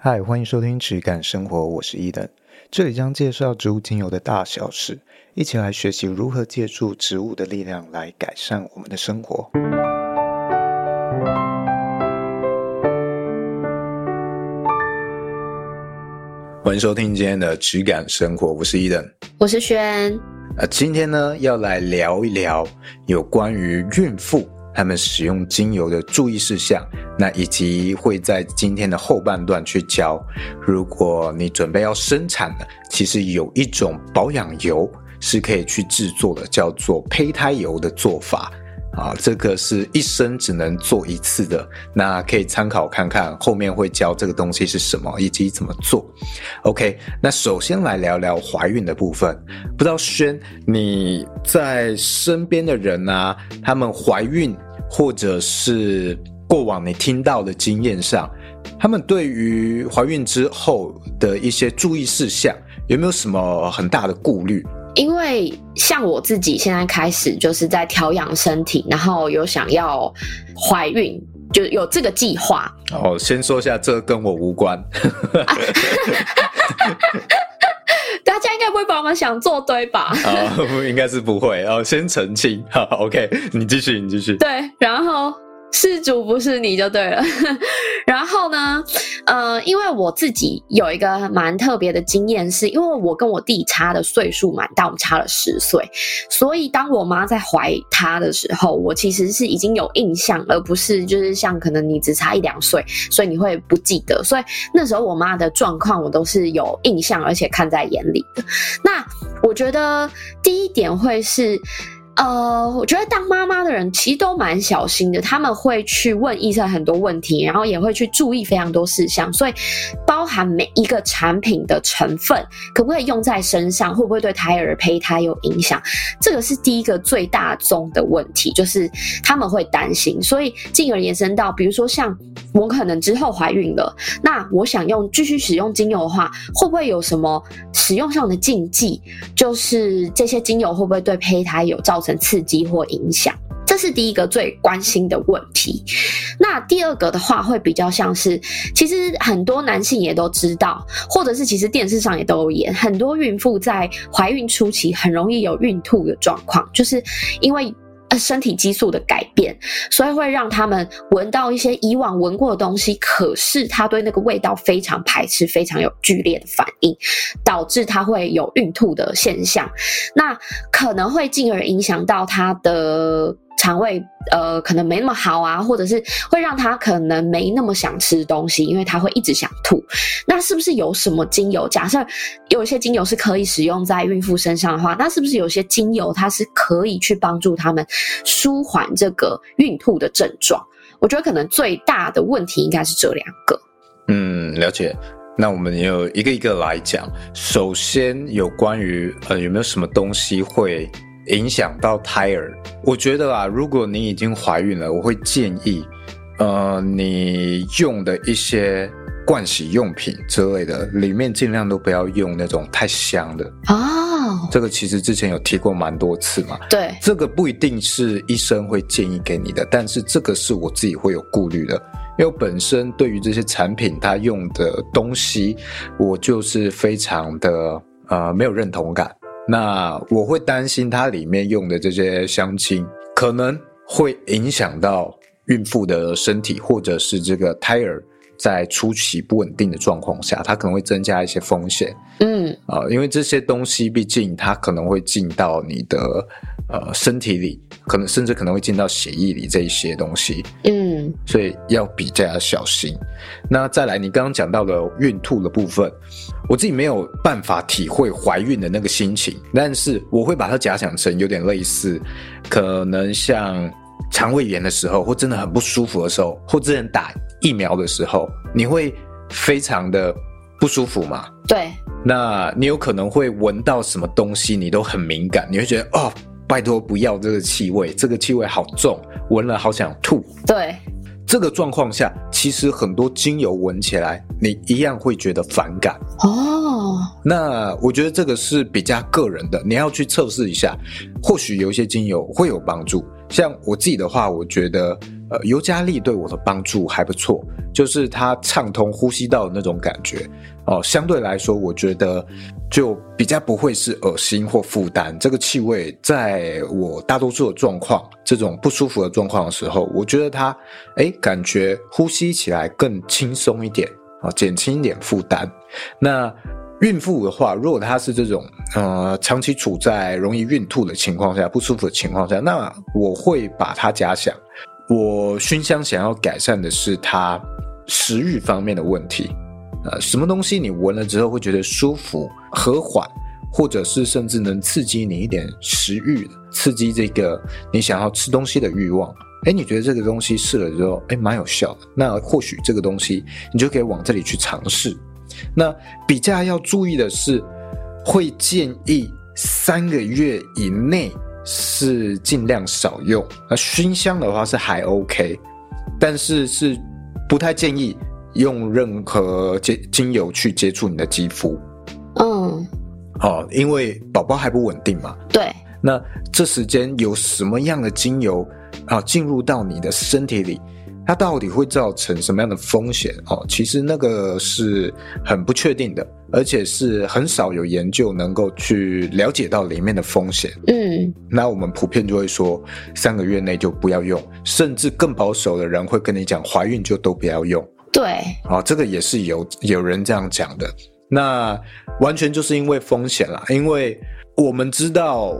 嗨，欢迎收听质感生活，我是伊登。这里将介绍植物精油的大小事，一起来学习如何借助植物的力量来改善我们的生活。欢迎收听今天的质感生活，我是伊登，我是轩。呃，今天呢要来聊一聊有关于孕妇。他们使用精油的注意事项，那以及会在今天的后半段去教。如果你准备要生产了，其实有一种保养油是可以去制作的，叫做胚胎油的做法。啊，这个是一生只能做一次的，那可以参考看看，后面会教这个东西是什么以及怎么做。OK，那首先来聊聊怀孕的部分。不知道轩你在身边的人啊，他们怀孕或者是过往你听到的经验上，他们对于怀孕之后的一些注意事项，有没有什么很大的顾虑？因为像我自己现在开始就是在调养身体，然后有想要怀孕，就有这个计划。哦，先说一下，这跟我无关。们想做对吧？啊、哦，应该是不会。哦，先澄清。好，OK，你继续，你继续。对，然后。事主不是你就对了，然后呢，呃，因为我自己有一个蛮特别的经验，是因为我跟我弟差的岁数蛮大，我们差了十岁，所以当我妈在怀他的时候，我其实是已经有印象，而不是就是像可能你只差一两岁，所以你会不记得，所以那时候我妈的状况我都是有印象，而且看在眼里的。那我觉得第一点会是。呃，我觉得当妈妈的人其实都蛮小心的，他们会去问医生很多问题，然后也会去注意非常多事项，所以包含每一个产品的成分可不可以用在身上，会不会对胎儿胚胎有影响，这个是第一个最大宗的问题，就是他们会担心，所以进而延伸到，比如说像我可能之后怀孕了，那我想用继续使用精油的话，会不会有什么使用上的禁忌？就是这些精油会不会对胚胎有造成刺激或影响，这是第一个最关心的问题。那第二个的话，会比较像是，其实很多男性也都知道，或者是其实电视上也都有演，很多孕妇在怀孕初期很容易有孕吐的状况，就是因为。呃，身体激素的改变，所以会让他们闻到一些以往闻过的东西，可是他对那个味道非常排斥，非常有剧烈的反应，导致他会有孕吐的现象，那可能会进而影响到他的。肠胃呃可能没那么好啊，或者是会让他可能没那么想吃东西，因为他会一直想吐。那是不是有什么精油？假设有一些精油是可以使用在孕妇身上的话，那是不是有些精油它是可以去帮助他们舒缓这个孕吐的症状？我觉得可能最大的问题应该是这两个。嗯，了解。那我们也有一个一个来讲。首先有关于呃有没有什么东西会。影响到胎儿，我觉得啊，如果你已经怀孕了，我会建议，呃，你用的一些盥洗用品之类的，里面尽量都不要用那种太香的哦。这个其实之前有提过蛮多次嘛。对，这个不一定是医生会建议给你的，但是这个是我自己会有顾虑的，因为本身对于这些产品它用的东西，我就是非常的呃没有认同感。那我会担心它里面用的这些香精可能会影响到孕妇的身体，或者是这个胎儿在初期不稳定的状况下，它可能会增加一些风险。嗯，啊，因为这些东西毕竟它可能会进到你的呃身体里，可能甚至可能会进到血液里这一些东西。嗯，所以要比较小心。那再来，你刚刚讲到了孕吐的部分。我自己没有办法体会怀孕的那个心情，但是我会把它假想成有点类似，可能像肠胃炎的时候，或真的很不舒服的时候，或之前打疫苗的时候，你会非常的不舒服嘛？对。那你有可能会闻到什么东西，你都很敏感，你会觉得哦，拜托不要这个气味，这个气味好重，闻了好想吐。对。这个状况下，其实很多精油闻起来，你一样会觉得反感哦。那我觉得这个是比较个人的，你要去测试一下，或许有一些精油会有帮助。像我自己的话，我觉得呃，尤加利对我的帮助还不错，就是它畅通呼吸道的那种感觉哦。相对来说，我觉得就比较不会是恶心或负担。这个气味在我大多数的状况，这种不舒服的状况的时候，我觉得它，哎，感觉呼吸起来更轻松一点啊，减轻一点负担。那孕妇的话，如果她是这种呃长期处在容易孕吐的情况下，不舒服的情况下，那我会把它加香。我熏香想要改善的是它食欲方面的问题。呃，什么东西你闻了之后会觉得舒服、和缓，或者是甚至能刺激你一点食欲，刺激这个你想要吃东西的欲望。诶，你觉得这个东西试了之后，诶，蛮有效的。那或许这个东西你就可以往这里去尝试。那比较要注意的是，会建议三个月以内是尽量少用。那熏香的话是还 OK，但是是不太建议用任何接精油去接触你的肌肤。嗯，哦，因为宝宝还不稳定嘛。对。那这时间有什么样的精油啊进入到你的身体里？它到底会造成什么样的风险？哦，其实那个是很不确定的，而且是很少有研究能够去了解到里面的风险。嗯，那我们普遍就会说，三个月内就不要用，甚至更保守的人会跟你讲，怀孕就都不要用。对，啊，这个也是有有人这样讲的。那完全就是因为风险啦，因为我们知道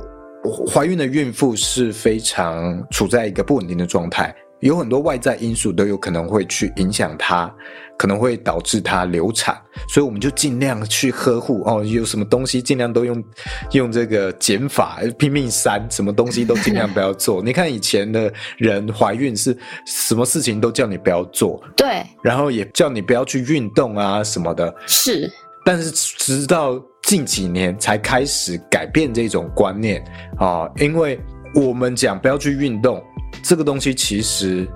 怀孕的孕妇是非常处在一个不稳定的状态。有很多外在因素都有可能会去影响它，可能会导致它流产，所以我们就尽量去呵护哦。有什么东西尽量都用用这个减法，拼命删，什么东西都尽量不要做。你看以前的人怀孕是什么事情都叫你不要做，对，然后也叫你不要去运动啊什么的，是。但是直到近几年才开始改变这种观念啊，因为我们讲不要去运动。这个东西其实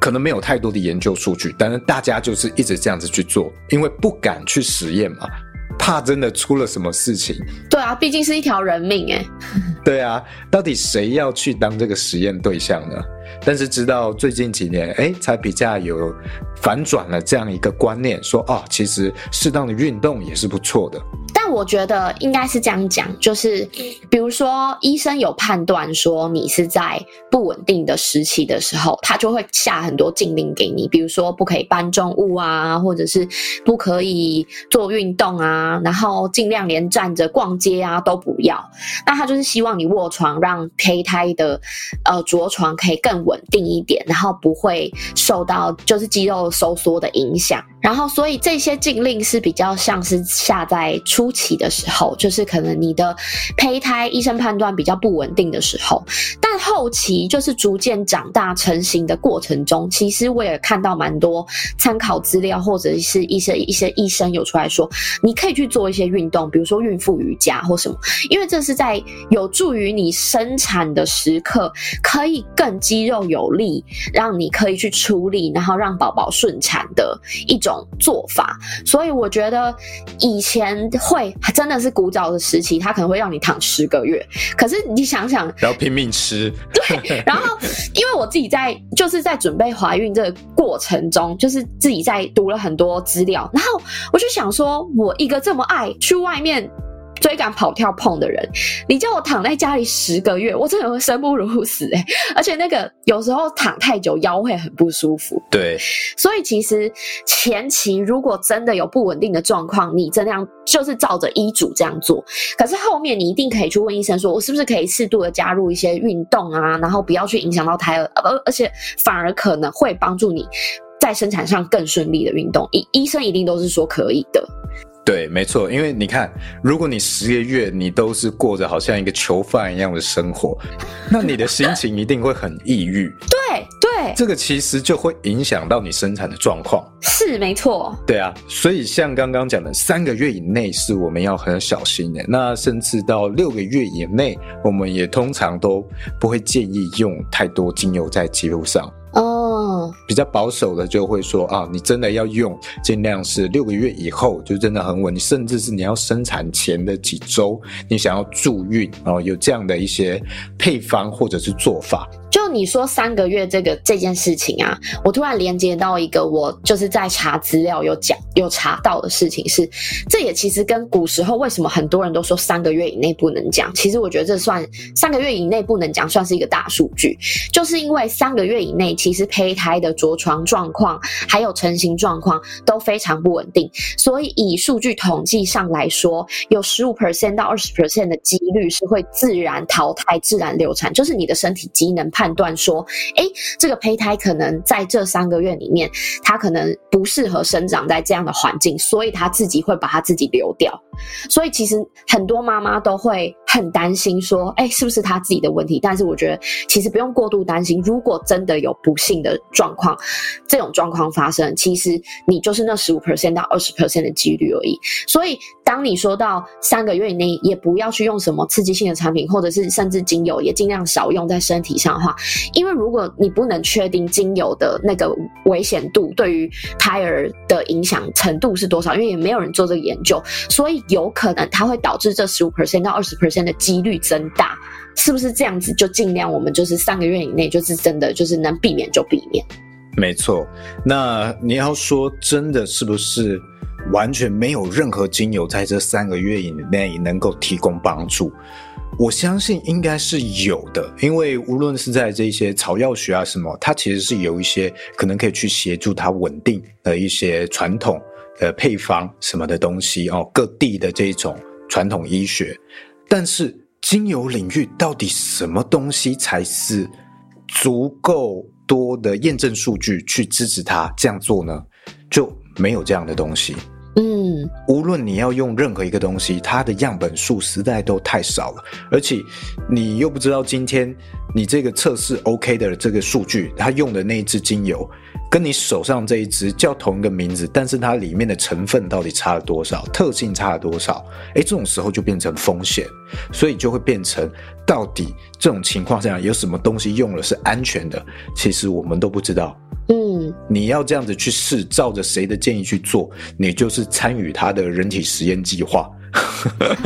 可能没有太多的研究数据，但是大家就是一直这样子去做，因为不敢去实验嘛，怕真的出了什么事情。对啊，毕竟是一条人命诶。对啊，到底谁要去当这个实验对象呢？但是直到最近几年，哎，才比较有反转了这样一个观念，说哦，其实适当的运动也是不错的。但我觉得应该是这样讲，就是比如说医生有判断说你是在不稳定的时期的时候，他就会下很多禁令给你，比如说不可以搬重物啊，或者是不可以做运动啊，然后尽量连站着逛街啊都不要。那他就是希望你卧床，让胚胎的呃着床可以更稳定一点，然后不会受到就是肌肉收缩的影响。然后，所以这些禁令是比较像是下在初期的时候，就是可能你的胚胎医生判断比较不稳定的时候。后期就是逐渐长大成型的过程中，其实我也看到蛮多参考资料，或者是一些一些医生有出来说，你可以去做一些运动，比如说孕妇瑜伽或什么，因为这是在有助于你生产的时刻可以更肌肉有力，让你可以去处理，然后让宝宝顺产的一种。做法，所以我觉得以前会真的是古早的时期，他可能会让你躺十个月。可是你想想，然后拼命吃，对。然后因为我自己在就是在准备怀孕这个过程中，就是自己在读了很多资料，然后我就想说，我一个这么爱去外面。追赶跑跳碰的人，你叫我躺在家里十个月，我真的会生不如死哎、欸！而且那个有时候躺太久腰会很不舒服。对，所以其实前期如果真的有不稳定的状况，你这样就是照着医嘱这样做。可是后面你一定可以去问医生说，我是不是可以适度的加入一些运动啊，然后不要去影响到胎儿，而而且反而可能会帮助你在生产上更顺利的运动。医医生一定都是说可以的。对，没错，因为你看，如果你十个月你都是过着好像一个囚犯一样的生活，那你的心情一定会很抑郁。对对，这个其实就会影响到你生产的状况。是没错。对啊，所以像刚刚讲的，三个月以内是我们要很小心的。那甚至到六个月以内，我们也通常都不会建议用太多精油在肌肤上。比较保守的就会说啊，你真的要用，尽量是六个月以后就真的很稳，你甚至是你要生产前的几周，你想要助孕啊，有这样的一些配方或者是做法。你说三个月这个这件事情啊，我突然连接到一个我就是在查资料有讲有查到的事情是，这也其实跟古时候为什么很多人都说三个月以内不能讲，其实我觉得这算三个月以内不能讲，算是一个大数据，就是因为三个月以内其实胚胎的着床状况还有成型状况都非常不稳定，所以以数据统计上来说，有十五 percent 到二十 percent 的几率是会自然淘汰、自然流产，就是你的身体机能判断说，哎，这个胚胎可能在这三个月里面，它可能不适合生长在这样的环境，所以它自己会把它自己流掉。所以其实很多妈妈都会很担心说，哎，是不是她自己的问题？但是我觉得其实不用过度担心。如果真的有不幸的状况，这种状况发生，其实你就是那十五 percent 到二十 percent 的几率而已。所以当你说到三个月以内，也不要去用什么刺激性的产品，或者是甚至精油，也尽量少用在身体上的话，因为如果你不能确定精油的那个危险度对于胎儿的影响程度是多少，因为也没有人做这个研究，所以。有可能它会导致这十五 percent 到二十 percent 的几率增大，是不是这样子？就尽量我们就是三个月以内，就是真的就是能避免就避免。没错，那你要说真的是不是完全没有任何精油在这三个月以内能够提供帮助？我相信应该是有的，因为无论是在这些草药学啊什么，它其实是有一些可能可以去协助它稳定的一些传统。的配方什么的东西哦，各地的这种传统医学，但是精油领域到底什么东西才是足够多的验证数据去支持它这样做呢？就没有这样的东西。无论你要用任何一个东西，它的样本数实在都太少了，而且你又不知道今天你这个测试 OK 的这个数据，它用的那一支精油。跟你手上这一支叫同一个名字，但是它里面的成分到底差了多少，特性差了多少？诶，这种时候就变成风险，所以就会变成到底这种情况下有什么东西用了是安全的？其实我们都不知道。嗯，你要这样子去试，照着谁的建议去做，你就是参与他的人体实验计划。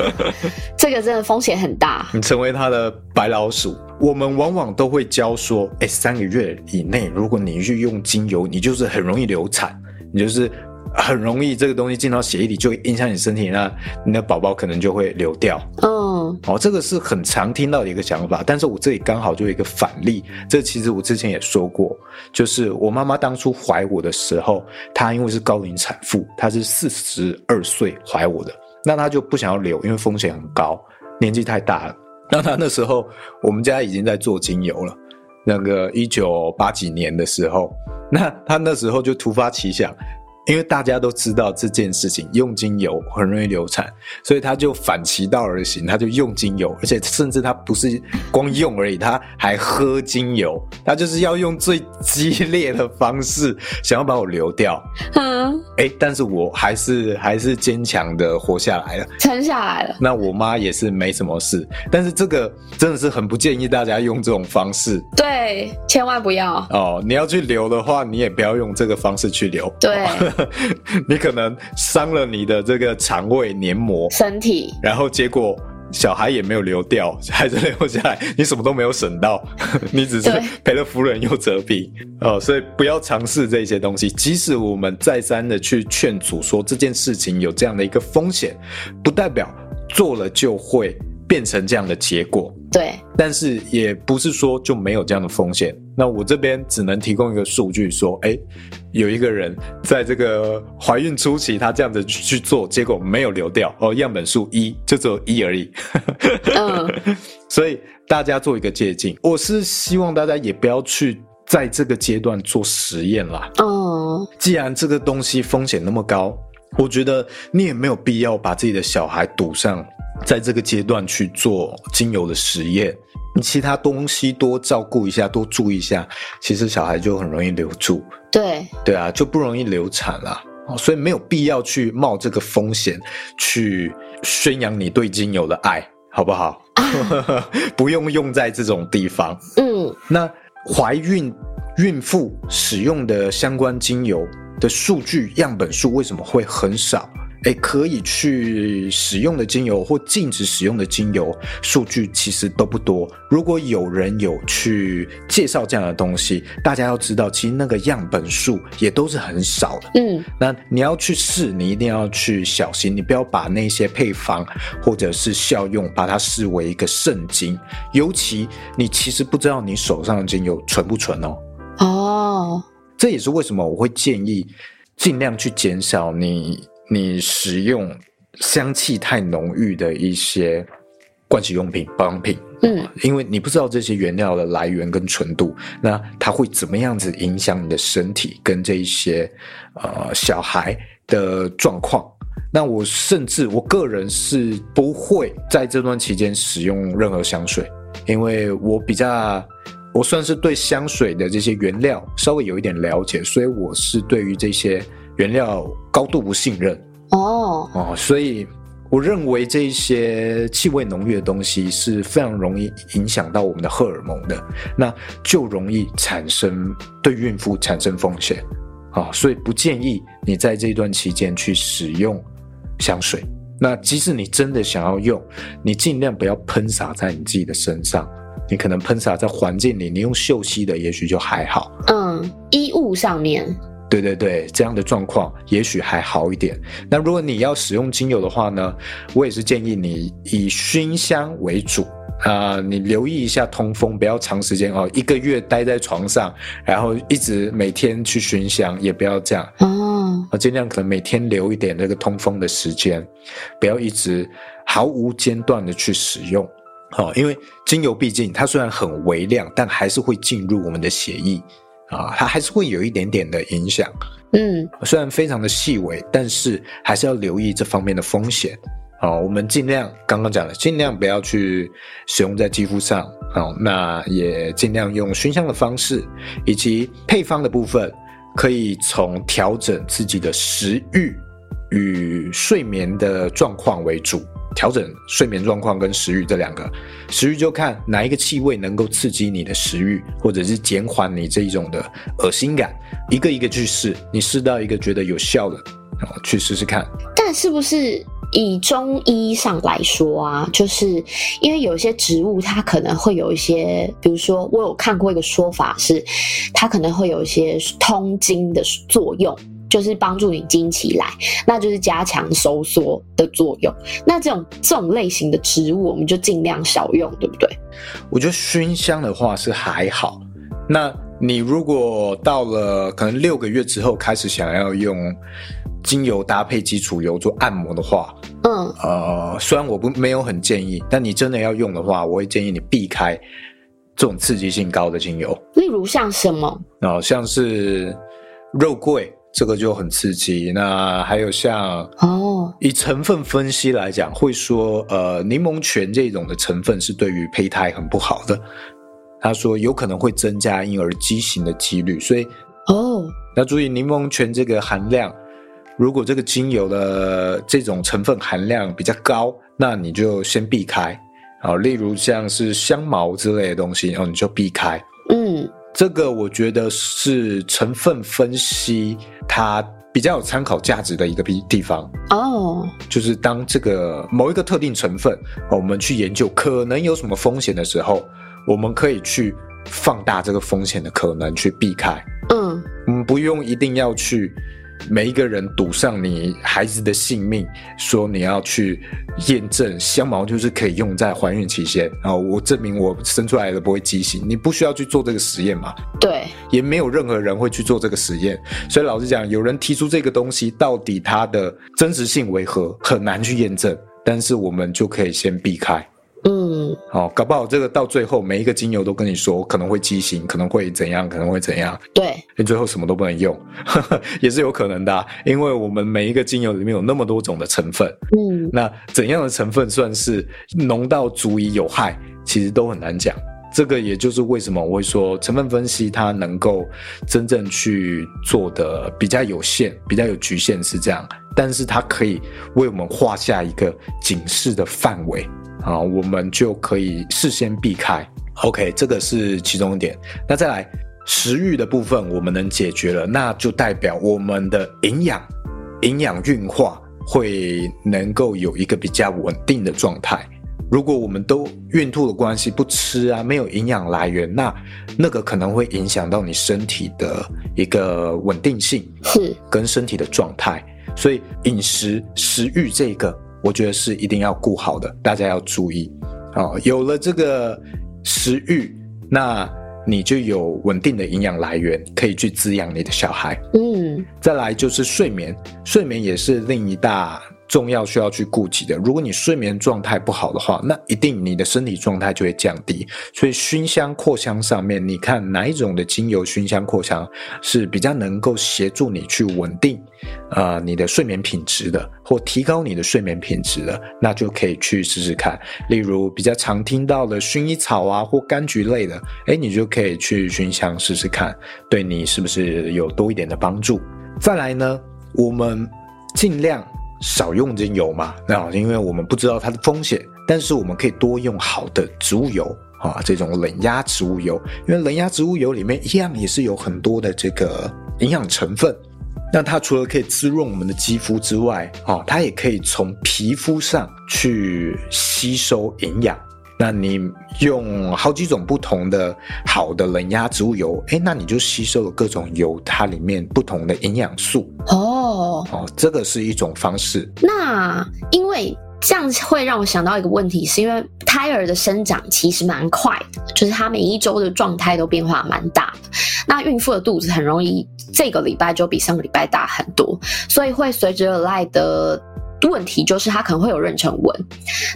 这个真的风险很大，你成为他的白老鼠。我们往往都会教说，哎，三个月以内，如果你去用精油，你就是很容易流产，你就是很容易这个东西进到血液里就会影响你身体，那你的宝宝可能就会流掉。嗯，哦，这个是很常听到的一个想法，但是我这里刚好就有一个反例，这其实我之前也说过，就是我妈妈当初怀我的时候，她因为是高龄产妇，她是四十二岁怀我的。那她就不想要留，因为风险很高，年纪太大了。那她那时候，我们家已经在做精油了。那个一九八几年的时候，那他那时候就突发奇想。因为大家都知道这件事情，用精油很容易流产，所以他就反其道而行，他就用精油，而且甚至他不是光用而已，他还喝精油，他就是要用最激烈的方式，想要把我流掉。嗯，哎，但是我还是还是坚强的活下来了，撑下来了。那我妈也是没什么事，但是这个真的是很不建议大家用这种方式。对，千万不要。哦，你要去流的话，你也不要用这个方式去流。对。你可能伤了你的这个肠胃黏膜、身体，然后结果小孩也没有流掉，孩子留下来，你什么都没有省到，你只是赔了夫人又折兵哦。所以不要尝试这些东西，即使我们再三的去劝阻说这件事情有这样的一个风险，不代表做了就会变成这样的结果。对，但是也不是说就没有这样的风险。那我这边只能提供一个数据，说，哎，有一个人在这个怀孕初期，他这样子去做，结果没有流掉哦，样本数一，就只有一而已。嗯，所以大家做一个借鉴，我是希望大家也不要去在这个阶段做实验啦。哦，既然这个东西风险那么高，我觉得你也没有必要把自己的小孩赌上。在这个阶段去做精油的实验，你其他东西多照顾一下，多注意一下，其实小孩就很容易留住。对对啊，就不容易流产了。所以没有必要去冒这个风险去宣扬你对精油的爱，好不好？啊、不用用在这种地方。嗯，那怀孕孕妇使用的相关精油的数据样本数为什么会很少？哎，可以去使用的精油或禁止使用的精油数据其实都不多。如果有人有去介绍这样的东西，大家要知道，其实那个样本数也都是很少的。嗯，那你要去试，你一定要去小心，你不要把那些配方或者是效用把它视为一个圣经，尤其你其实不知道你手上的精油纯不纯哦。哦，这也是为什么我会建议尽量去减少你。你使用香气太浓郁的一些盥洗用品、保养品，嗯，因为你不知道这些原料的来源跟纯度，那它会怎么样子影响你的身体跟这一些呃小孩的状况？那我甚至我个人是不会在这段期间使用任何香水，因为我比较我算是对香水的这些原料稍微有一点了解，所以我是对于这些。原料高度不信任哦哦，所以我认为这些气味浓郁的东西是非常容易影响到我们的荷尔蒙的，那就容易产生对孕妇产生风险啊，所以不建议你在这段期间去使用香水。那即使你真的想要用，你尽量不要喷洒在你自己的身上，你可能喷洒在环境里，你用嗅吸的也许就还好。嗯，衣物上面。对对对，这样的状况也许还好一点。那如果你要使用精油的话呢，我也是建议你以熏香为主啊、呃。你留意一下通风，不要长时间哦，一个月待在床上，然后一直每天去熏香，也不要这样哦。尽量可能每天留一点那个通风的时间，不要一直毫无间断的去使用。好、哦，因为精油毕竟它虽然很微量，但还是会进入我们的血液。啊，它还是会有一点点的影响，嗯，虽然非常的细微，但是还是要留意这方面的风险。啊，我们尽量刚刚讲的，尽量不要去使用在肌肤上，啊，那也尽量用熏香的方式，以及配方的部分，可以从调整自己的食欲与睡眠的状况为主。调整睡眠状况跟食欲这两个，食欲就看哪一个气味能够刺激你的食欲，或者是减缓你这一种的恶心感，一个一个去试，你试到一个觉得有效的，去试试看。但是不是以中医上来说啊，就是因为有些植物它可能会有一些，比如说我有看过一个说法是，它可能会有一些通经的作用。就是帮助你经起来，那就是加强收缩的作用。那这种这种类型的植物，我们就尽量少用，对不对？我觉得熏香的话是还好。那你如果到了可能六个月之后开始想要用精油搭配基础油做按摩的话，嗯，呃，虽然我不没有很建议，但你真的要用的话，我会建议你避开这种刺激性高的精油。例如像什么？哦、呃，像是肉桂。这个就很刺激。那还有像哦，以成分分析来讲，会说呃，柠檬醛这种的成分是对于胚胎很不好的。他说有可能会增加婴儿畸形的几率，所以哦，那注意柠檬醛这个含量，如果这个精油的这种成分含量比较高，那你就先避开啊。例如像是香茅之类的东西，然后你就避开。嗯。这个我觉得是成分分析它比较有参考价值的一个地地方哦，就是当这个某一个特定成分，我们去研究可能有什么风险的时候，我们可以去放大这个风险的可能，去避开。嗯，我们不用一定要去。每一个人赌上你孩子的性命，说你要去验证香茅就是可以用在怀孕期间，然后我证明我生出来的不会畸形，你不需要去做这个实验嘛？对，也没有任何人会去做这个实验，所以老实讲，有人提出这个东西，到底它的真实性为何，很难去验证，但是我们就可以先避开。嗯，好，搞不好这个到最后每一个精油都跟你说可能会畸形，可能会怎样，可能会怎样。对，你最后什么都不能用，呵 呵也是有可能的啊，因为我们每一个精油里面有那么多种的成分。嗯，那怎样的成分算是浓到足以有害，其实都很难讲。这个也就是为什么我会说成分分析它能够真正去做的比较有限，比较有局限是这样，但是它可以为我们画下一个警示的范围。啊，我们就可以事先避开。OK，这个是其中一点。那再来食欲的部分，我们能解决了，那就代表我们的营养、营养运化会能够有一个比较稳定的状态。如果我们都孕吐的关系不吃啊，没有营养来源，那那个可能会影响到你身体的一个稳定性，是跟身体的状态。所以饮食食欲这个，我觉得是一定要顾好的，大家要注意哦。有了这个食欲，那你就有稳定的营养来源，可以去滋养你的小孩。嗯，再来就是睡眠，睡眠也是另一大。重要需要去顾及的，如果你睡眠状态不好的话，那一定你的身体状态就会降低。所以熏香扩香上面，你看哪一种的精油熏香扩香是比较能够协助你去稳定，呃，你的睡眠品质的，或提高你的睡眠品质的，那就可以去试试看。例如比较常听到的薰衣草啊，或柑橘类的，诶，你就可以去熏香试试看，对你是不是有多一点的帮助？再来呢，我们尽量。少用精油嘛，那因为我们不知道它的风险，但是我们可以多用好的植物油啊，这种冷压植物油，因为冷压植物油里面一样也是有很多的这个营养成分。那它除了可以滋润我们的肌肤之外，啊，它也可以从皮肤上去吸收营养。那你用好几种不同的好的冷压植物油，诶，那你就吸收了各种油它里面不同的营养素哦哦哦，这个是一种方式。那因为这样会让我想到一个问题，是因为胎儿的生长其实蛮快的，就是他每一周的状态都变化蛮大的。那孕妇的肚子很容易这个礼拜就比上个礼拜大很多，所以会随之而来的。问题就是它可能会有妊娠纹，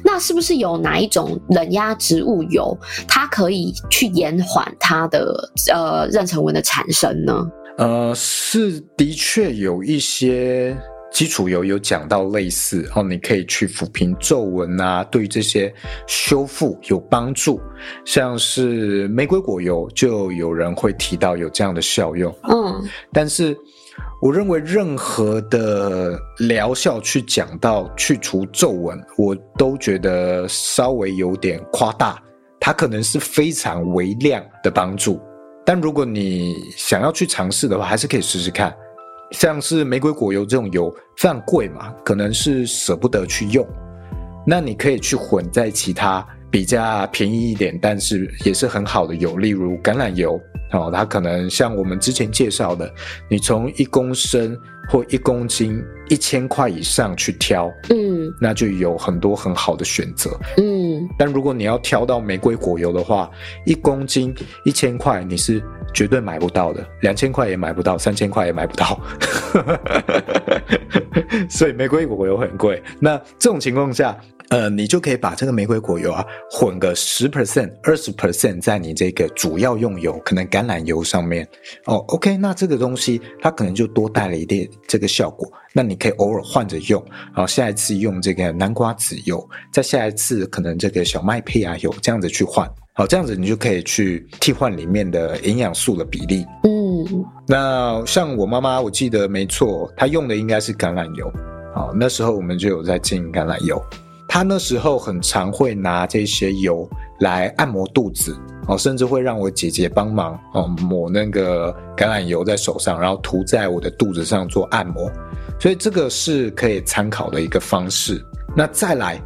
那是不是有哪一种冷压植物油，它可以去延缓它的呃妊娠纹的产生呢？呃，是的确有一些基础油有讲到类似哦，你可以去抚平皱纹啊，对于这些修复有帮助，像是玫瑰果油就有人会提到有这样的效用，嗯，但是。我认为任何的疗效去讲到去除皱纹，我都觉得稍微有点夸大。它可能是非常微量的帮助，但如果你想要去尝试的话，还是可以试试看。像是玫瑰果油这种油非常贵嘛，可能是舍不得去用，那你可以去混在其他比较便宜一点，但是也是很好的油，例如橄榄油。哦，它可能像我们之前介绍的，你从一公升或一公斤一千块以上去挑，嗯，那就有很多很好的选择，嗯。但如果你要挑到玫瑰果油的话，一公斤一千块你是绝对买不到的，两千块也买不到，三千块也买不到，所以玫瑰果油很贵。那这种情况下。呃，你就可以把这个玫瑰果油啊混个十 percent、二十 percent 在你这个主要用油，可能橄榄油上面哦。OK，那这个东西它可能就多带了一点这个效果。那你可以偶尔换着用，然后下一次用这个南瓜籽油，再下一次可能这个小麦胚芽油，这样子去换。好，这样子你就可以去替换里面的营养素的比例。嗯，那像我妈妈，我记得没错，她用的应该是橄榄油。好，那时候我们就有在进橄榄油。她那时候很常会拿这些油来按摩肚子，哦，甚至会让我姐姐帮忙，哦，抹那个橄榄油在手上，然后涂在我的肚子上做按摩，所以这个是可以参考的一个方式。那再来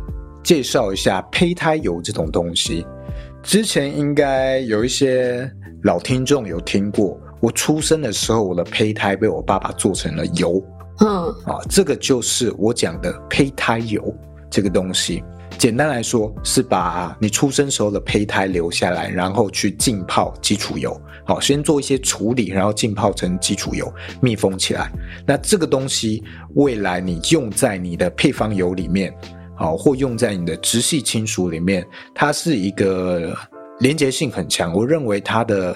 介绍一下胚胎油这种东西，之前应该有一些老听众有听过，我出生的时候，我的胚胎被我爸爸做成了油，嗯，啊，这个就是我讲的胚胎油。这个东西简单来说是把你出生时候的胚胎留下来，然后去浸泡基础油，好，先做一些处理，然后浸泡成基础油，密封起来。那这个东西未来你用在你的配方油里面，好，或用在你的直系亲属里面，它是一个连结性很强。我认为它的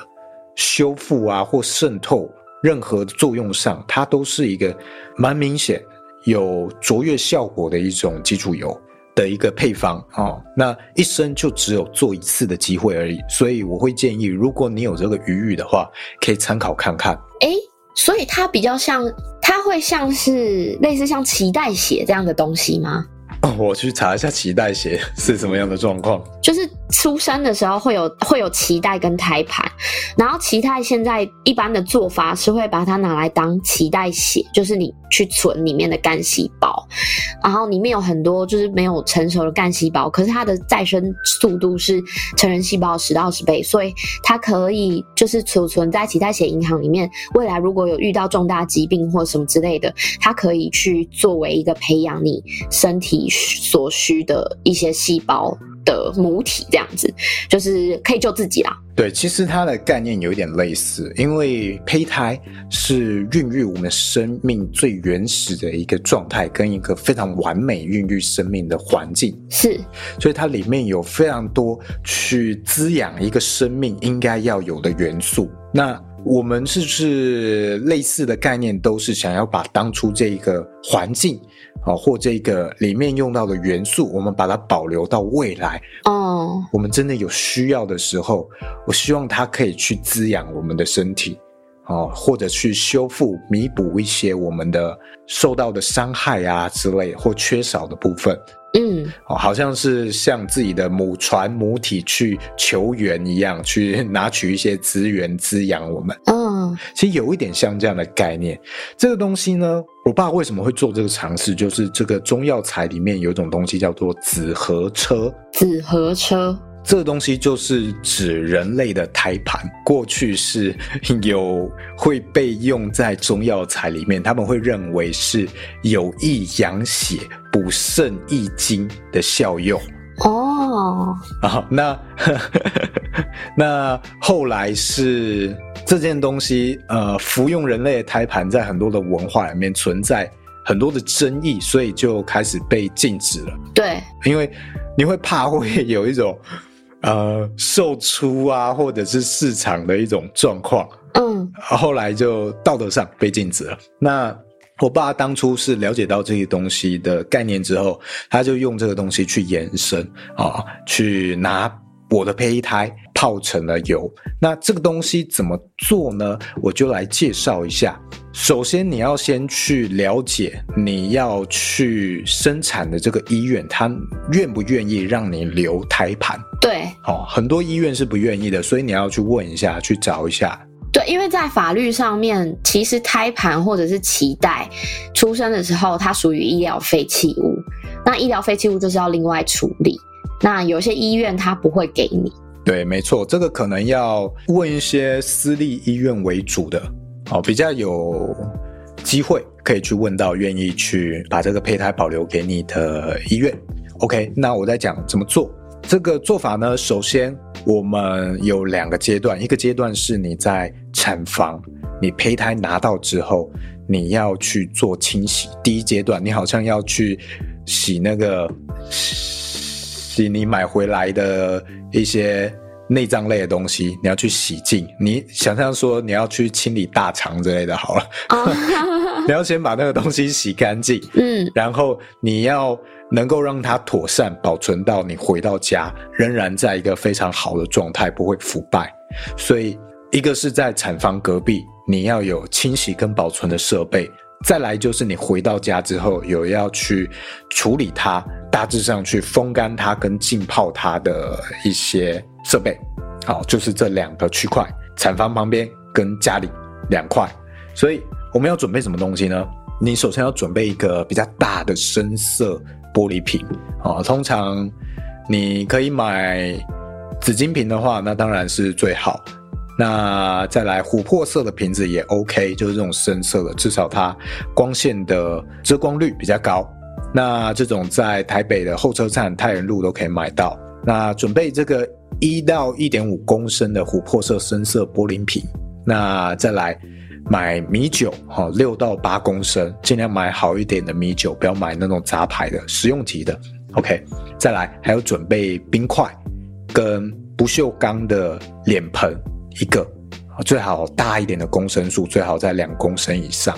修复啊或渗透任何作用上，它都是一个蛮明显。有卓越效果的一种基础油的一个配方哦，那一生就只有做一次的机会而已，所以我会建议，如果你有这个余裕的话，可以参考看看。诶，所以它比较像，它会像是类似像脐带血这样的东西吗？我去查一下脐带血是什么样的状况。就是出生的时候会有会有脐带跟胎盘，然后脐带现在一般的做法是会把它拿来当脐带血，就是你去存里面的干细胞，然后里面有很多就是没有成熟的干细胞，可是它的再生速度是成人细胞十到十倍，所以它可以就是储存在脐带血银行里面，未来如果有遇到重大疾病或什么之类的，它可以去作为一个培养你身体所需的一些细胞。的母体这样子，就是可以救自己啦。对，其实它的概念有一点类似，因为胚胎是孕育我们生命最原始的一个状态，跟一个非常完美孕育生命的环境。是，所以它里面有非常多去滋养一个生命应该要有的元素。那我们是不是类似的概念，都是想要把当初这一个环境？啊，或这个里面用到的元素，我们把它保留到未来。哦，我们真的有需要的时候，我希望它可以去滋养我们的身体，哦，或者去修复、弥补一些我们的受到的伤害啊之类或缺少的部分。嗯，哦，好像是向自己的母船母体去求援一样，去拿取一些资源滋养我们。嗯，其实有一点像这样的概念。这个东西呢，我爸为什么会做这个尝试？就是这个中药材里面有一种东西叫做紫河车。紫河车。这个东西就是指人类的胎盘，过去是有会被用在中药材里面，他们会认为是有益养血、补肾益精的效用。哦，啊，那那后来是这件东西，呃，服用人类的胎盘，在很多的文化里面存在很多的争议，所以就开始被禁止了。对，因为你会怕会有一种。呃，售出啊，或者是市场的一种状况，嗯，后来就道德上被禁止了。那我爸当初是了解到这些东西的概念之后，他就用这个东西去延伸啊，去拿我的胚胎泡成了油。那这个东西怎么做呢？我就来介绍一下。首先，你要先去了解你要去生产的这个医院，他愿不愿意让你留胎盘？对，哦，很多医院是不愿意的，所以你要去问一下，去找一下。对，因为在法律上面，其实胎盘或者是脐带出生的时候，它属于医疗废弃物，那医疗废弃物就是要另外处理。那有些医院它不会给你。对，没错，这个可能要问一些私立医院为主的。哦，比较有机会可以去问到愿意去把这个胚胎保留给你的医院。OK，那我再讲怎么做。这个做法呢，首先我们有两个阶段，一个阶段是你在产房，你胚胎拿到之后，你要去做清洗。第一阶段，你好像要去洗那个洗你买回来的一些。内脏类的东西，你要去洗净。你想象说你要去清理大肠之类的，好了，oh. 你要先把那个东西洗干净，嗯，然后你要能够让它妥善保存到你回到家，仍然在一个非常好的状态，不会腐败。所以，一个是在产房隔壁，你要有清洗跟保存的设备。再来就是你回到家之后，有要去处理它，大致上去风干它跟浸泡它的一些设备，好，就是这两个区块，产房旁边跟家里两块。所以我们要准备什么东西呢？你首先要准备一个比较大的深色玻璃瓶，啊，通常你可以买紫金瓶的话，那当然是最好。那再来琥珀色的瓶子也 OK，就是这种深色的，至少它光线的遮光率比较高。那这种在台北的候车站太原路都可以买到。那准备这个一到一点五公升的琥珀色深色玻璃瓶。那再来买米酒，哈，六到八公升，尽量买好一点的米酒，不要买那种杂牌的，食用级的。OK，再来还要准备冰块跟不锈钢的脸盆。一个，最好大一点的公升数，最好在两公升以上。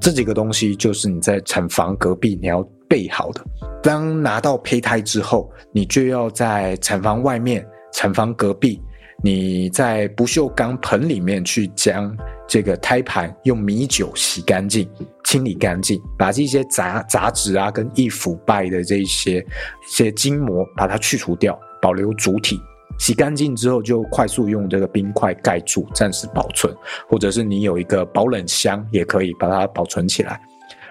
这几个东西就是你在产房隔壁你要备好的。当拿到胚胎之后，你就要在产房外面、产房隔壁，你在不锈钢盆里面去将这个胎盘用米酒洗干净、清理干净，把这些杂杂质啊跟易腐败的这些一些筋膜把它去除掉。保留主体。洗干净之后，就快速用这个冰块盖住，暂时保存，或者是你有一个保冷箱，也可以把它保存起来。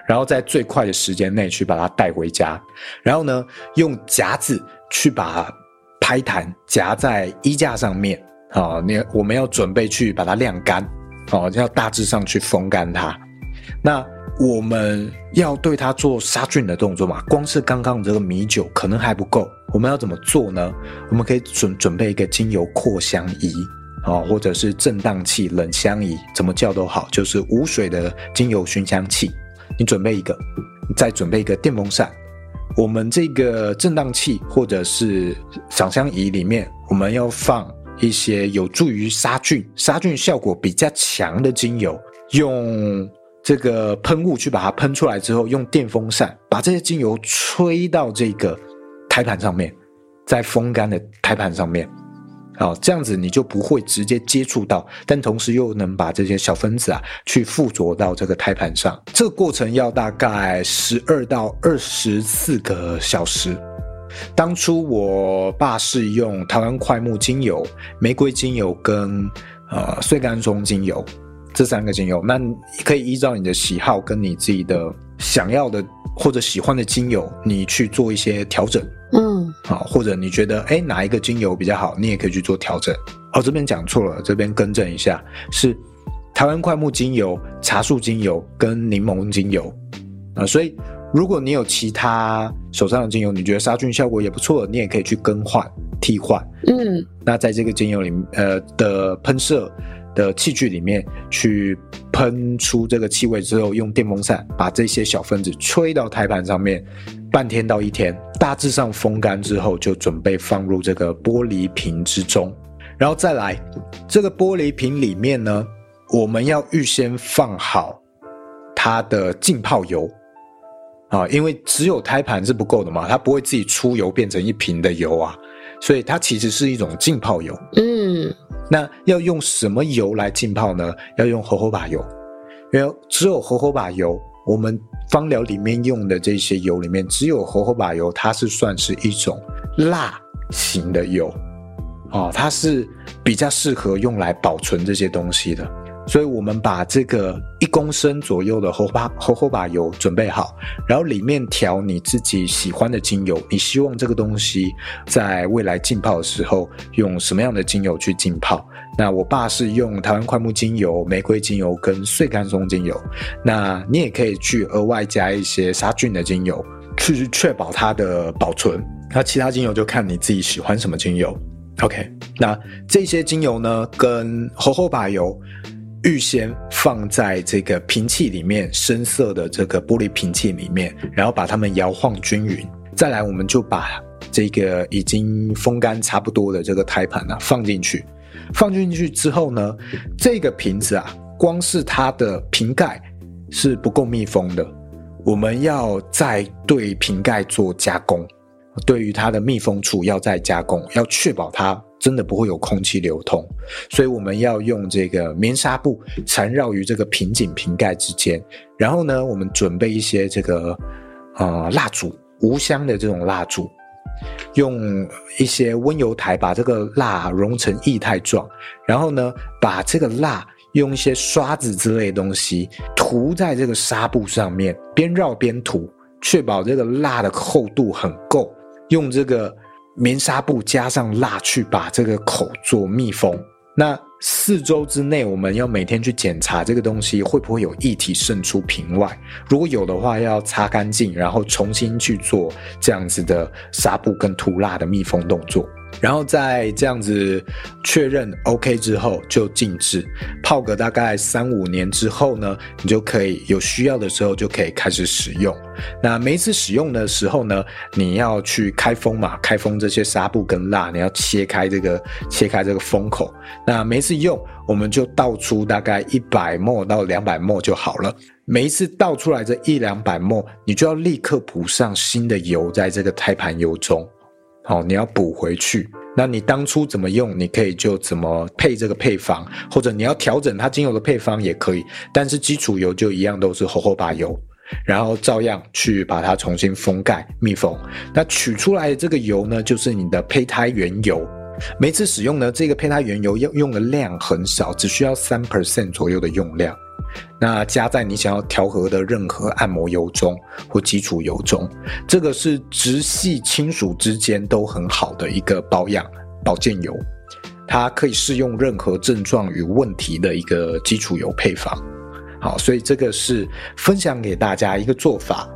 然后在最快的时间内去把它带回家。然后呢，用夹子去把拍弹夹在衣架上面。啊，你我们要准备去把它晾干。哦，要大致上去风干它。那我们要对它做杀菌的动作嘛？光是刚刚这个米酒可能还不够。我们要怎么做呢？我们可以准准备一个精油扩香仪啊，或者是震荡器、冷香仪，怎么叫都好，就是无水的精油熏香器。你准备一个，再准备一个电风扇。我们这个震荡器或者是赏香仪里面，我们要放一些有助于杀菌、杀菌效果比较强的精油，用这个喷雾去把它喷出来之后，用电风扇把这些精油吹到这个。胎盘上面，在风干的胎盘上面，好，这样子你就不会直接接触到，但同时又能把这些小分子啊去附着到这个胎盘上。这个过程要大概十二到二十四个小时。当初我爸是用台湾快木精油、玫瑰精油跟呃碎甘松精油这三个精油，那你可以依照你的喜好跟你自己的想要的或者喜欢的精油，你去做一些调整。嗯，好，或者你觉得哎哪一个精油比较好，你也可以去做调整。哦，这边讲错了，这边更正一下，是台湾快木精油、茶树精油跟柠檬精油啊。所以如果你有其他手上的精油，你觉得杀菌效果也不错，你也可以去更换、替换。嗯，那在这个精油里呃的喷射的器具里面去喷出这个气味之后，用电风扇把这些小分子吹到胎盘上面。半天到一天，大致上风干之后，就准备放入这个玻璃瓶之中，然后再来这个玻璃瓶里面呢，我们要预先放好它的浸泡油啊，因为只有胎盘是不够的嘛，它不会自己出油变成一瓶的油啊，所以它其实是一种浸泡油。嗯，那要用什么油来浸泡呢？要用荷荷巴油，因为只有荷荷巴油。我们芳疗里面用的这些油里面，只有荷荷巴油，它是算是一种蜡型的油，哦，它是比较适合用来保存这些东西的。所以我们把这个一公升左右的荷荷荷荷巴油准备好，然后里面调你自己喜欢的精油，你希望这个东西在未来浸泡的时候用什么样的精油去浸泡？那我爸是用台湾快木精油、玫瑰精油跟碎甘松精油。那你也可以去额外加一些杀菌的精油，去确保它的保存。那其他精油就看你自己喜欢什么精油。OK，那这些精油呢，跟荷荷巴油预先放在这个瓶器里面，深色的这个玻璃瓶器里面，然后把它们摇晃均匀。再来，我们就把这个已经风干差不多的这个胎盘啊放进去。放进去之后呢，这个瓶子啊，光是它的瓶盖是不够密封的，我们要再对瓶盖做加工，对于它的密封处要再加工，要确保它真的不会有空气流通，所以我们要用这个棉纱布缠绕于这个瓶颈瓶盖之间，然后呢，我们准备一些这个呃蜡烛，无香的这种蜡烛。用一些温油台把这个蜡融成液态状，然后呢，把这个蜡用一些刷子之类的东西涂在这个纱布上面，边绕边涂，确保这个蜡的厚度很够。用这个棉纱布加上蜡去把这个口做密封。那四周之内，我们要每天去检查这个东西会不会有液体渗出瓶外。如果有的话，要擦干净，然后重新去做这样子的纱布跟涂蜡的密封动作。然后在这样子确认 OK 之后，就静置泡个大概三五年之后呢，你就可以有需要的时候就可以开始使用。那每一次使用的时候呢，你要去开封嘛，开封这些纱布跟蜡，你要切开这个切开这个封口。那每一次用，我们就倒出大概一百 ml 到两百 ml 就好了。每一次倒出来这一两百 ml，你就要立刻补上新的油在这个胎盘油中。好，你要补回去。那你当初怎么用，你可以就怎么配这个配方，或者你要调整它精油的配方也可以。但是基础油就一样，都是荷荷巴油。然后照样去把它重新封盖密封。那取出来的这个油呢，就是你的胚胎原油。每次使用呢，这个胚胎原油要用的量很少，只需要三 percent 左右的用量。那加在你想要调和的任何按摩油中或基础油中，这个是直系亲属之间都很好的一个保养保健油，它可以适用任何症状与问题的一个基础油配方。好，所以这个是分享给大家一个做法。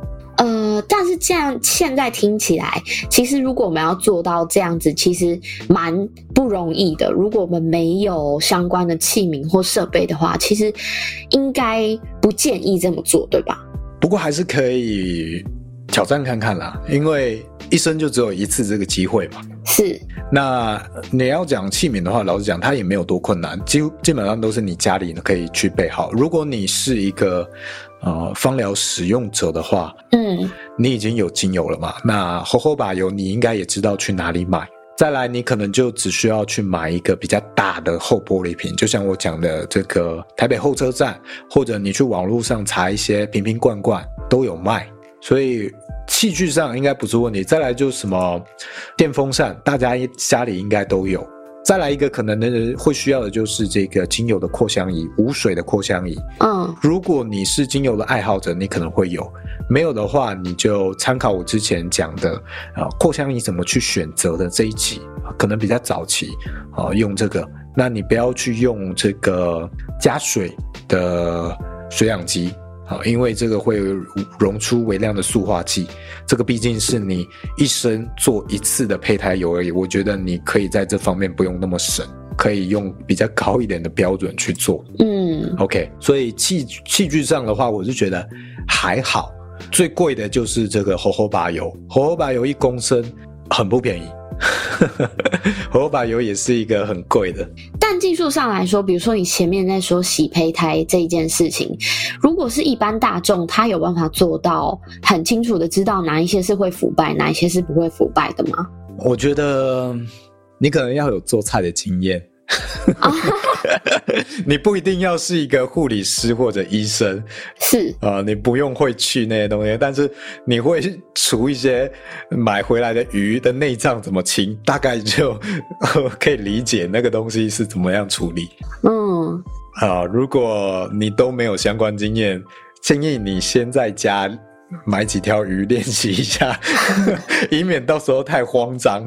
呃，但是这样现在听起来，其实如果我们要做到这样子，其实蛮不容易的。如果我们没有相关的器皿或设备的话，其实应该不建议这么做，对吧？不过还是可以挑战看看啦，因为一生就只有一次这个机会嘛。是。那你要讲器皿的话，老实讲，它也没有多困难，基基本上都是你家里可以去备好。如果你是一个。呃，芳疗使用者的话，嗯，你已经有精油了嘛？那荷荷巴油你应该也知道去哪里买。再来，你可能就只需要去买一个比较大的厚玻璃瓶，就像我讲的这个台北候车站，或者你去网络上查一些瓶瓶罐罐都有卖，所以器具上应该不是问题。再来就是什么电风扇，大家家里应该都有。再来一个可能的人会需要的就是这个精油的扩香仪，无水的扩香仪。嗯，如果你是精油的爱好者，你可能会有；没有的话，你就参考我之前讲的啊，扩香仪怎么去选择的这一集，可能比较早期啊，用这个。那你不要去用这个加水的水养机。因为这个会溶出微量的塑化剂，这个毕竟是你一生做一次的胚胎油而已。我觉得你可以在这方面不用那么省，可以用比较高一点的标准去做。嗯，OK。所以器器具上的话，我是觉得还好。最贵的就是这个猴猴巴油，猴猴巴油一公升很不便宜。荷荷巴油也是一个很贵的，但技术上来说，比如说你前面在说洗胚胎这一件事情，如果是一般大众，他有办法做到很清楚的知道哪一些是会腐败，哪一些是不会腐败的吗？我觉得你可能要有做菜的经验。你不一定要是一个护理师或者医生，是啊、呃，你不用会去那些东西，但是你会除一些买回来的鱼的内脏怎么清，大概就可以理解那个东西是怎么样处理。嗯，啊、呃，如果你都没有相关经验，建议你先在家买几条鱼练习一下，以免到时候太慌张。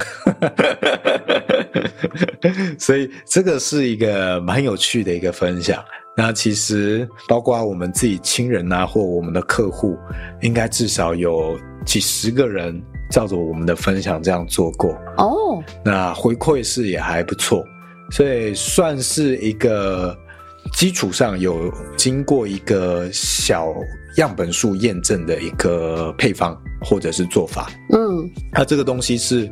所以这个是一个蛮有趣的一个分享。那其实包括我们自己亲人啊，或我们的客户，应该至少有几十个人照着我们的分享这样做过哦。那回馈是也还不错，所以算是一个基础上有经过一个小样本数验证的一个配方或者是做法。嗯，它这个东西是。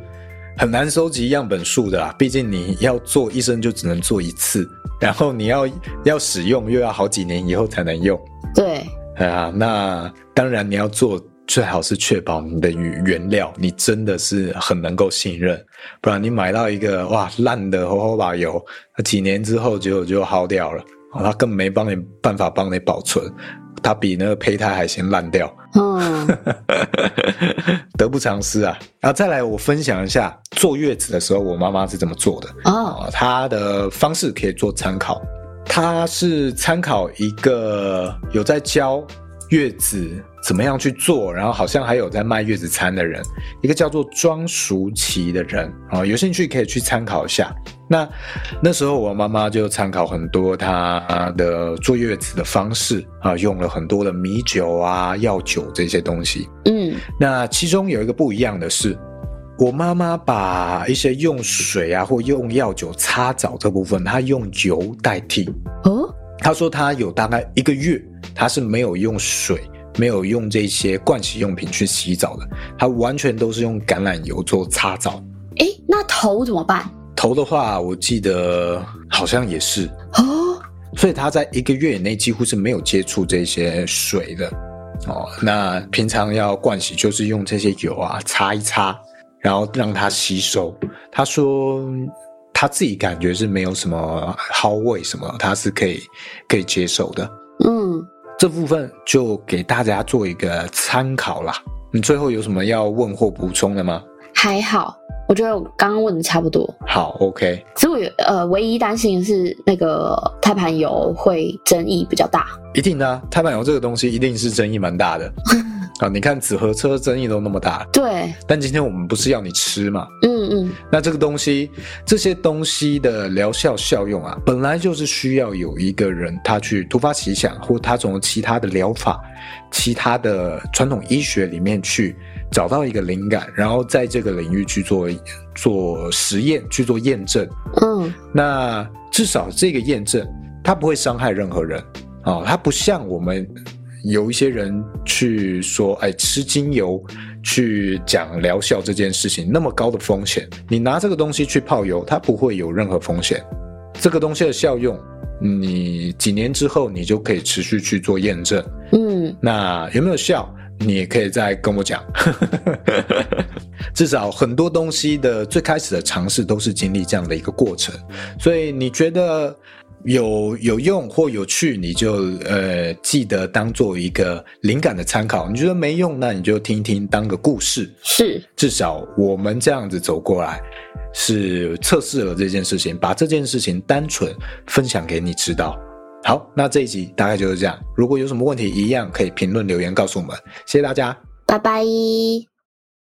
很难收集样本数的啦，毕竟你要做一生就只能做一次，然后你要要使用又要好几年以后才能用。对，啊，那当然你要做，最好是确保你的原料你真的是很能够信任，不然你买到一个哇烂的荷荷巴油，那几年之后就就耗掉了，它根本没帮你办法帮你保存。它比那个胚胎还先烂掉，嗯，得不偿失啊！然后再来，我分享一下坐月子的时候，我妈妈是怎么做的哦。她的方式可以做参考，她是参考一个有在教月子怎么样去做，然后好像还有在卖月子餐的人，一个叫做庄淑琪的人啊，有兴趣可以去参考一下。那那时候我妈妈就参考很多她的坐月子的方式啊，用了很多的米酒啊、药酒这些东西。嗯，那其中有一个不一样的是，我妈妈把一些用水啊或用药酒擦澡这部分，她用油代替。哦，她说她有大概一个月，她是没有用水、没有用这些盥洗用品去洗澡的，她完全都是用橄榄油做擦澡。诶，那头怎么办？头的话，我记得好像也是哦，所以他在一个月以内几乎是没有接触这些水的哦。那平常要灌洗，就是用这些油啊擦一擦，然后让它吸收。他说他自己感觉是没有什么蒿味什么，他是可以可以接受的。嗯，这部分就给大家做一个参考啦。你最后有什么要问或补充的吗？还好。我觉得我刚刚问的差不多。好，OK。其实我有呃，唯一担心的是那个胎盘油会争议比较大。一定的啊，胎盘油这个东西一定是争议蛮大的。啊，你看紫河车争议都那么大。对。但今天我们不是要你吃嘛？嗯嗯。那这个东西，这些东西的疗效效用啊，本来就是需要有一个人他去突发奇想，或他从其他的疗法、其他的传统医学里面去。找到一个灵感，然后在这个领域去做做实验，去做验证。嗯，那至少这个验证它不会伤害任何人啊、哦，它不像我们有一些人去说，哎，吃精油去讲疗效这件事情那么高的风险。你拿这个东西去泡油，它不会有任何风险。这个东西的效用，你几年之后你就可以持续去做验证。嗯，那有没有效？你也可以再跟我讲，至少很多东西的最开始的尝试都是经历这样的一个过程，所以你觉得有有用或有趣，你就呃记得当做一个灵感的参考。你觉得没用，那你就听听当个故事。是，至少我们这样子走过来，是测试了这件事情，把这件事情单纯分享给你知道。好，那这一集大概就是这样。如果有什么问题，一样可以评论留言告诉我们。谢谢大家，拜拜。